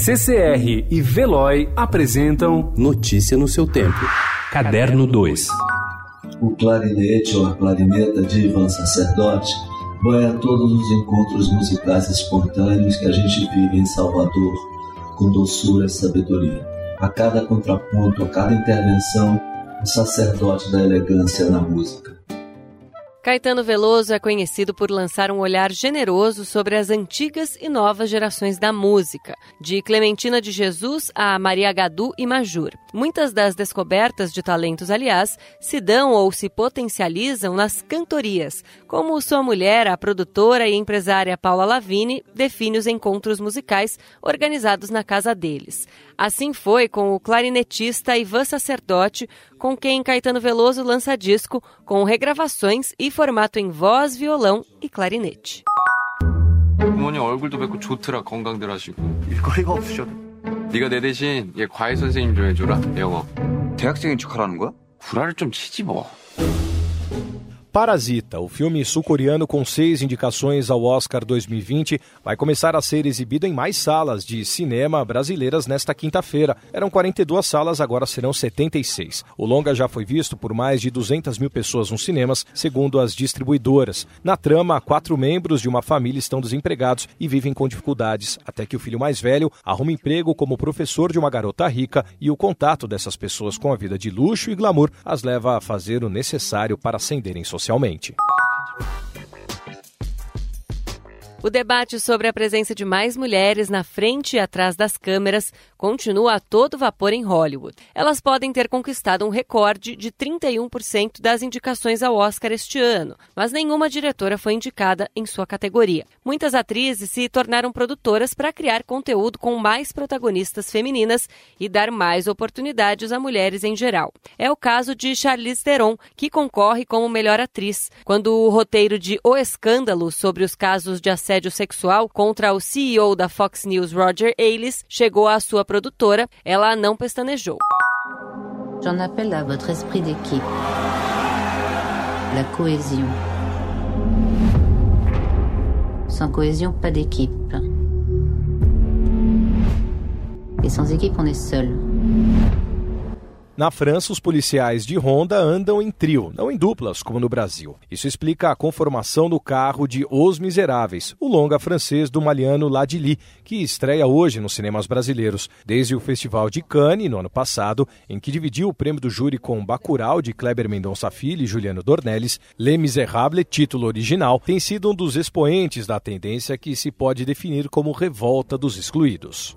CCR e Veloy apresentam Notícia no seu tempo. Caderno 2. O clarinete ou a clarineta de Ivan Sacerdote banha todos os encontros musicais espontâneos que a gente vive em Salvador, com doçura e sabedoria. A cada contraponto, a cada intervenção, o sacerdote da elegância na música. Caetano Veloso é conhecido por lançar um olhar generoso sobre as antigas e novas gerações da música, de Clementina de Jesus a Maria Gadu e Majur. Muitas das descobertas de talentos, aliás, se dão ou se potencializam nas cantorias, como sua mulher, a produtora e empresária Paula Lavini, define os encontros musicais organizados na casa deles. Assim foi com o clarinetista Ivan Sacerdote, com quem Caetano Veloso lança disco com regravações e formato em voz, violão e clarinete. 부모님 얼굴도 뵙고 좋더라 건강들 하시고 일거리가 없으셔도 네가 내 대신 얘 과외 선생님 좀 해줘라 영어 대학생인 척하라는 거야? 구라를 좀 치지 뭐 Parasita, o filme sul-coreano com seis indicações ao Oscar 2020, vai começar a ser exibido em mais salas de cinema brasileiras nesta quinta-feira. Eram 42 salas, agora serão 76. O longa já foi visto por mais de 200 mil pessoas nos cinemas, segundo as distribuidoras. Na trama, quatro membros de uma família estão desempregados e vivem com dificuldades, até que o filho mais velho arruma emprego como professor de uma garota rica e o contato dessas pessoas com a vida de luxo e glamour as leva a fazer o necessário para ascenderem socialmente socialmente. O debate sobre a presença de mais mulheres na frente e atrás das câmeras continua a todo vapor em Hollywood. Elas podem ter conquistado um recorde de 31% das indicações ao Oscar este ano, mas nenhuma diretora foi indicada em sua categoria. Muitas atrizes se tornaram produtoras para criar conteúdo com mais protagonistas femininas e dar mais oportunidades a mulheres em geral. É o caso de Charlize Theron, que concorre como melhor atriz, quando o roteiro de O Escândalo sobre os casos de assédio sexual contra o CEO da Fox News, Roger Ailes, chegou à sua produtora, ela não pestanejou. J'en appelle à votre esprit d'équipe. La cohésion. Sans cohésion, pas d'équipe. Et sans équipe, on est seul. Na França, os policiais de Honda andam em trio, não em duplas, como no Brasil. Isso explica a conformação do carro de Os Miseráveis, o longa francês do Maliano Ladili, que estreia hoje nos cinemas brasileiros. Desde o Festival de Cannes, no ano passado, em que dividiu o prêmio do júri com Bacurau, de Kleber Mendonça Filho e Juliano Dornelles, Les Miserables, título original, tem sido um dos expoentes da tendência que se pode definir como revolta dos excluídos.